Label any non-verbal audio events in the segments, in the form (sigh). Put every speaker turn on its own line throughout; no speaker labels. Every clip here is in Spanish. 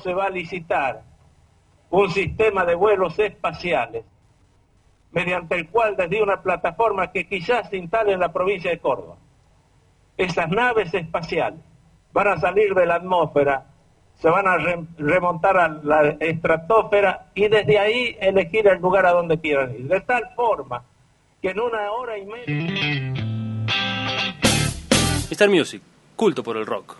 se va a licitar un sistema de vuelos espaciales mediante el cual desde una plataforma que quizás se instale en la provincia de Córdoba, esas naves espaciales van a salir de la atmósfera, se van a remontar a la estratosfera y desde ahí elegir el lugar a donde quieran ir. De tal forma que en una hora y media...
Star Music, culto por el rock.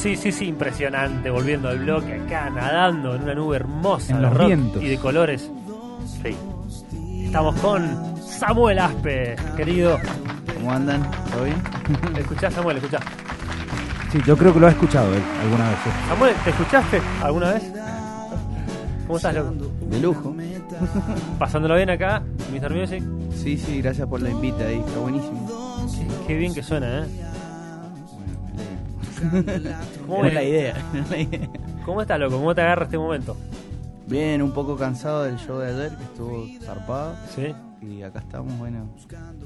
Sí, sí, sí, impresionante. Volviendo al bloque acá, nadando en una nube hermosa
En
de
los
rock
vientos.
y de colores. Sí. Estamos con Samuel Aspe, querido.
¿Cómo andan? ¿Todo bien? (laughs)
¿Escuchás, Samuel? ¿Escuchás?
Sí, yo creo que lo ha escuchado él alguna vez. sí.
Samuel, ¿te escuchaste alguna vez? ¿Cómo estás, loco?
De lujo.
¿Pasándolo bien acá, Mr. Music?
Sí, sí, gracias por la invita ahí, está buenísimo.
Qué, qué bien que suena, ¿eh? ¿Cómo,
Era la idea, (laughs) era la idea.
¿Cómo estás, loco? ¿Cómo te agarra este momento?
Bien, un poco cansado del show de ayer, que estuvo zarpado.
Sí.
Y acá estamos, bueno,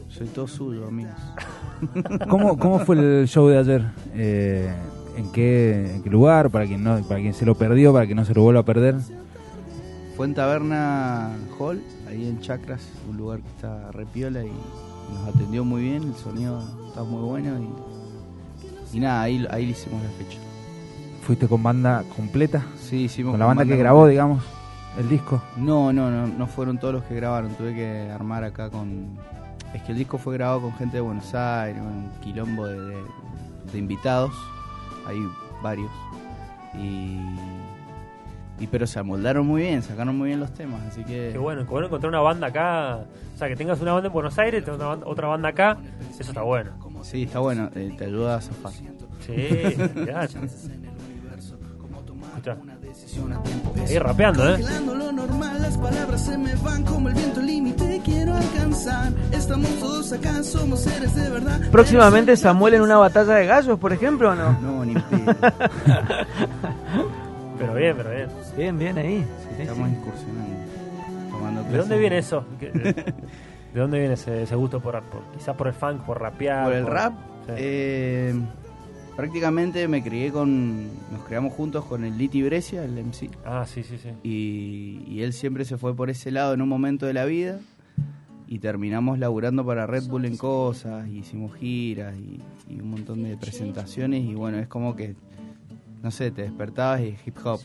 soy todo suyo, amigos. (laughs)
¿Cómo, ¿Cómo fue el show de ayer? Eh, ¿en, qué, ¿En qué lugar? Para quien, no, para quien se lo perdió, para que no se lo vuelva a perder.
Fue en Taberna Hall, ahí en Chacras, un lugar que está repiola y nos atendió muy bien, el sonido está muy bueno y, y nada, ahí, ahí le hicimos la fecha.
¿Fuiste con banda completa?
Sí, hicimos
¿Con la banda que
completa.
grabó, digamos, el disco?
No, no, no, no fueron todos los que grabaron, tuve que armar acá con... Es que el disco fue grabado con gente de Buenos Aires, un quilombo de, de- de invitados, hay varios. Y, y pero se amoldaron muy bien, sacaron muy bien los temas, así que...
Qué bueno, qué bueno encontrar una banda acá. O sea, que tengas una banda en Buenos Aires, tengas banda, otra banda acá. Eso está bueno.
Sí, está bueno, eh, te ayuda a zafar.
Sí. Escuchá. Ahí rapeando, ¿eh?
Congelando lo normal, las palabras se me van como el viento, el límite quiero alcanzar. Estamos todos acá, somos seres de verdad.
Próximamente Samuel en una batalla de gallos, por ejemplo, ¿o no?
No, ni pedo. (laughs)
Pero bien, pero bien.
Bien, bien ahí.
Sí, estamos incursionando. Tomando
¿De dónde viene eso? (laughs) ¿Qué- ¿De dónde viene ese, ese gusto por, por quizás por el funk, por rapear?
Por el rap,
Sí.
eh, prácticamente me crié con. Nos criamos juntos con el Liti Brescia, el MC.
Ah, sí, sí, sí.
Y, y él siempre se fue por ese lado en un momento de la vida. Y terminamos laburando para Red Bull en cosas, y hicimos giras y, y un montón de presentaciones. Y bueno, es como que, no sé, te despertabas y hip hop.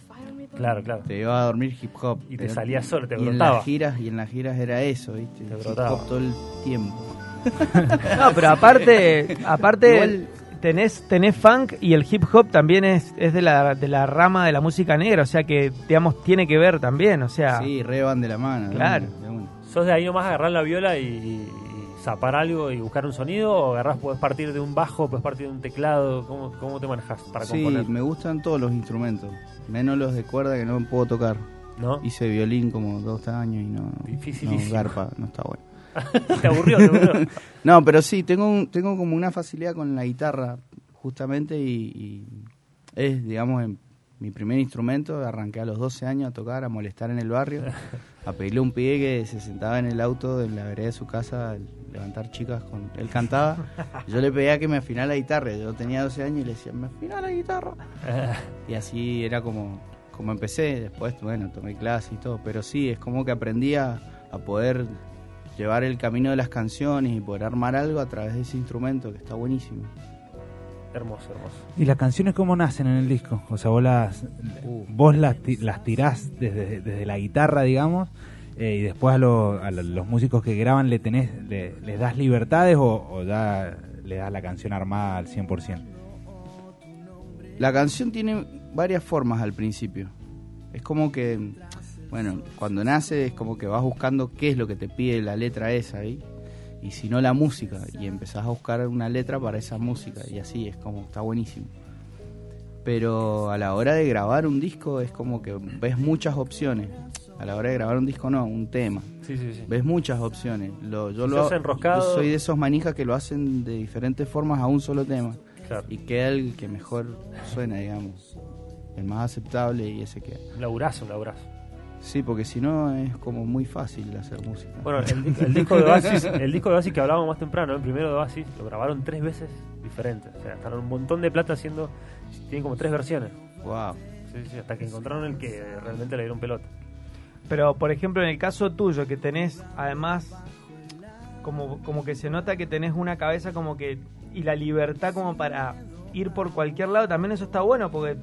Claro, claro.
Te iba a dormir hip hop.
Y te
Era-
salía solo, te
y en
brotaba.
las giras Y en las giras era eso, ¿viste?
Te
hip
brotaba.
hop todo el tiempo. (laughs)
No, pero aparte, (laughs) aparte
Igual-
tenés, tenés funk y el hip hop también es, es de, la, de la rama de la música negra, o sea que, digamos, tiene que ver también, o sea...
Sí, re van de la mano. de
Claro.
una, de una.
¿Sos de ahí nomás agarrar la viola y, y zapar algo y buscar un sonido? ¿O agarrás, podés partir de un bajo, podés partir de un teclado? ¿Cómo, cómo te manejas para
Sí,
componer?
me gustan todos los instrumentos, menos los de cuerda que no puedo tocar.
¿No?
Hice violín como dos años y no, no garpa, no está bueno. (laughs)
¿Te aburrió? ¿Te (laughs) aburrió?
No, pero sí, tengo, un- tengo como una facilidad con la guitarra, justamente, y, y es, digamos, en mi primer instrumento. Arranqué a los 12 años a tocar, a molestar en el barrio, (laughs) a pedirle a un pibe que se sentaba en el auto en la vereda de su casa levantar chicas con él cantaba. y yo le pedía que me afinara la guitarra. Yo tenía 12 años y le decía, me afina la guitarra. Y así era como, como empecé. Después, bueno, tomé clases y todo. Pero sí, es como que aprendí a, a poder llevar el camino de las canciones y poder armar algo a través de ese instrumento que está buenísimo.
hermoso, hermoso.
¿Y las canciones cómo nacen en el disco? O sea, vos las, vos las, ti- las tirás desde, desde la guitarra, digamos, eh, y después a, lo- a lo- los músicos que graban le tenés, le- les das libertades o, o ya le das la canción armada al 100%.
La canción tiene varias formas al principio. Es como que, bueno, cuando nace es como que vas buscando qué es lo que te pide la letra esa ahí. Y si no la música. Y empezás a buscar una letra para esa música. Y así es como, está buenísimo. Pero a la hora de grabar un disco es como que ves muchas opciones. A la hora de grabar un disco no, un tema.
Sí, sí, sí.
Ves muchas opciones. Lo, yo,
Si
lo,
sos enroscado-
yo soy de esos manijas que lo hacen de diferentes formas a un solo tema.
Claro.
Y queda el que mejor suena, digamos. El más aceptable y ese queda.
Un laburazo, un laburazo.
Sí, porque si no es como muy fácil hacer música.
Bueno, (laughs) el disco de Oasis, el disco de Oasis que hablábamos más temprano, el primero de Oasis, lo grabaron tres veces diferentes. O sea, gastaron un montón de plata haciendo. Tienen como tres versiones.
Wow.
Sí, sí, hasta que encontraron el que realmente le dieron pelota.
Pero, por ejemplo, en el caso tuyo, que tenés además, como, como que se nota que tenés una cabeza como que. y la libertad como para ir por cualquier lado, también eso está bueno, porque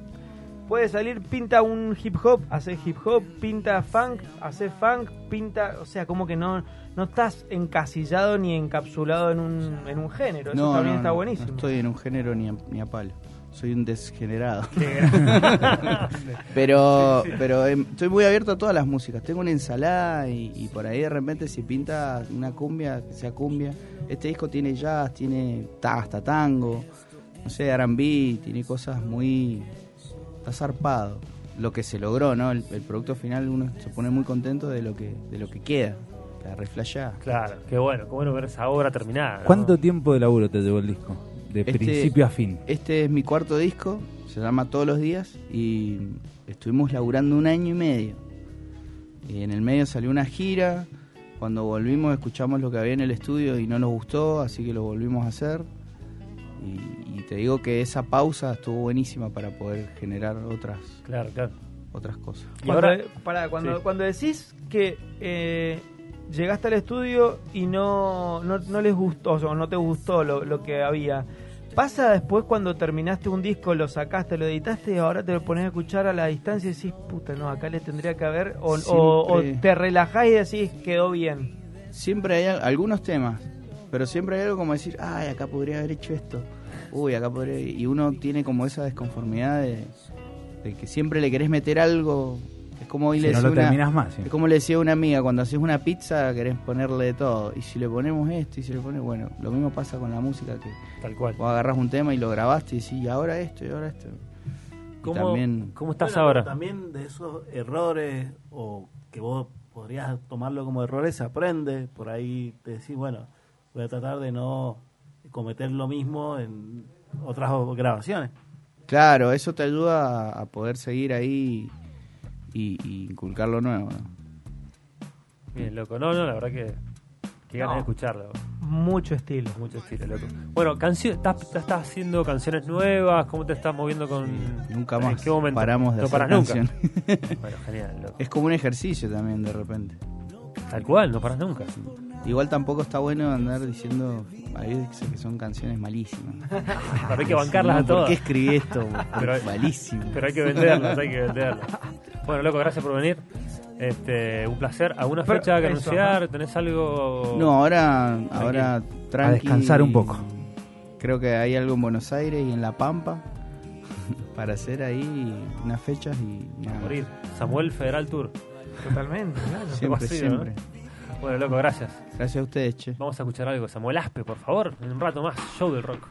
puede salir, pinta un hip hop, hace hip hop, pinta funk, hace funk, pinta. o sea, como que no, no estás encasillado ni encapsulado en un, en un género. Eso también está buenísimo.
No estoy en un género ni a, ni a palo. Soy un desgenerado. (laughs) pero pero em, estoy muy abierto a todas las músicas. Tengo una ensalada y, y por ahí de repente si pinta una cumbia, que sea cumbia. Este disco tiene jazz, tiene ta- hasta tango, no sé, R&B, tiene cosas muy... Está zarpado. Lo que se logró, ¿no? El, el producto final uno se pone muy contento de lo que de lo que queda. La reflejada.
Claro, qué bueno, qué bueno ver esa obra terminada. ¿no?
¿Cuánto tiempo de laburo te llevó el disco? De
Este-
principio a fin.
Este es mi cuarto disco, se llama Todos los días y estuvimos laburando un año y medio. Y en el medio salió una gira, cuando volvimos escuchamos lo que había en el estudio y no nos gustó, así que lo volvimos a hacer. Y, y te digo que esa pausa estuvo buenísima para poder generar otras,
Claro, claro.
otras cosas.
Y
Cuando,
ahora-
pará, cuando,
Sí.
cuando decís que eh, llegaste al estudio y no, no, no les gustó, o no te gustó lo, lo que había, ¿pasa después cuando terminaste un disco, lo sacaste, lo editaste y ahora te lo pones a escuchar a la distancia y decís, puta, no, acá le tendría que haber, o, o- te relajás y decís, quedó bien?
Siempre hay al- algunos temas, pero siempre hay algo como decir, ay, acá podría haber hecho esto. Uy, acá podría... Y uno tiene como esa desconformidad de, de que siempre le querés meter algo. Es como hoy
Si
le
no
decía
lo
una-
terminas más. sí.
Es como le decía una amiga, cuando haces una pizza querés ponerle de todo. Y si le ponemos esto y si le pones... Bueno, lo mismo pasa con la música, que
Tal cual.
vos agarrás un tema y lo grabaste y decís, y ahora esto, y ahora esto. Y
¿Cómo,
también...
¿Cómo estás
Bueno,
ahora?
También de esos errores o que vos podrías tomarlo como errores se aprende. Por ahí te decís, bueno, voy a tratar de no cometer lo mismo en otras grabaciones.
Claro, eso te ayuda a poder seguir ahí y, y inculcar lo nuevo. ¿no?
Bien, loco. No, no, la verdad que. Qué ganas
No.
de escucharlo.
Mucho estilo.
Mucho estilo, loco. Bueno, canción, ¿estás, estás haciendo canciones nuevas? ¿Cómo te estás moviendo con.?
Nunca
¿En
más
qué momento?
paramos de
no
hacer
paras nunca. (laughs) Bueno, genial, loco.
Es como un ejercicio también de repente.
Tal cual, no paras nunca.
Igual tampoco está bueno andar diciendo hay veces que son canciones malísimas.
Pero (laughs) hay que bancarlas
No,
a todas.
¿Por qué escribí esto? (laughs)
Pero-
Malísimo.
Pero hay que venderlas, hay que venderlas. Bueno, loco, gracias por venir. Este, un placer. ¿Alguna
Pero
fecha que
eso,
anunciar? ¿Tenés algo?
No, ahora, ahora tranqui.
descansar un poco.
Creo que hay algo en Buenos Aires y en La Pampa (laughs) para hacer ahí unas fechas y nada.
Morir. Samuel Federal Tour.
Totalmente, claro.
Siempre,
¿no? Bueno, loco, gracias.
Gracias a ustedes, che.
Vamos a escuchar algo. Samuel Aspe, por favor. En un rato más. Show del rock.